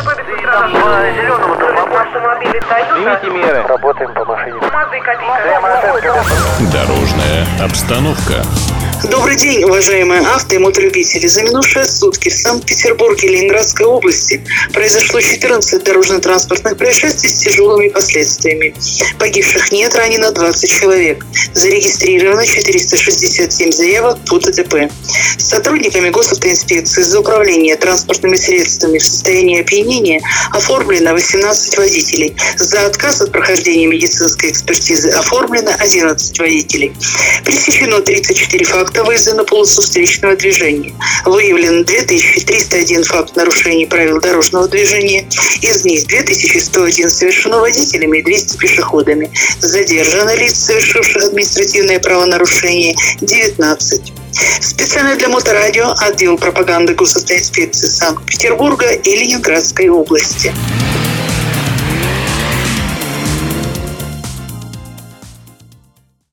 ДТП без утра. По зеленому Автомобили Тойота. Примите меры. Работаем по машине. Копейка. Дорожная обстановка. Добрый день, уважаемые авто и мотолюбители. За минувшие сутки в Санкт-Петербурге и Ленинградской области произошло 14 дорожно-транспортных происшествий с тяжелыми последствиями. Погибших нет, ранено 20 человек. Зарегистрировано 467 заявок по ДТП. Сотрудниками госавтоинспекции за управление транспортными средствами в состоянии опьянения оформлено 18 водителей. За отказ от прохождения медицинской экспертизы оформлено 11 водителей. Пресечено 34 факта выезда на полосу встречного движения. Выявлено 2301 факт нарушений правил дорожного движения. Из них 2101 совершено водителями и 200 пешеходами. Задержано лиц, совершивших административное правонарушение, 19. Специально для Моторадио отдел пропаганды госавтоинспекции Санкт-Петербурга и Ленинградской области.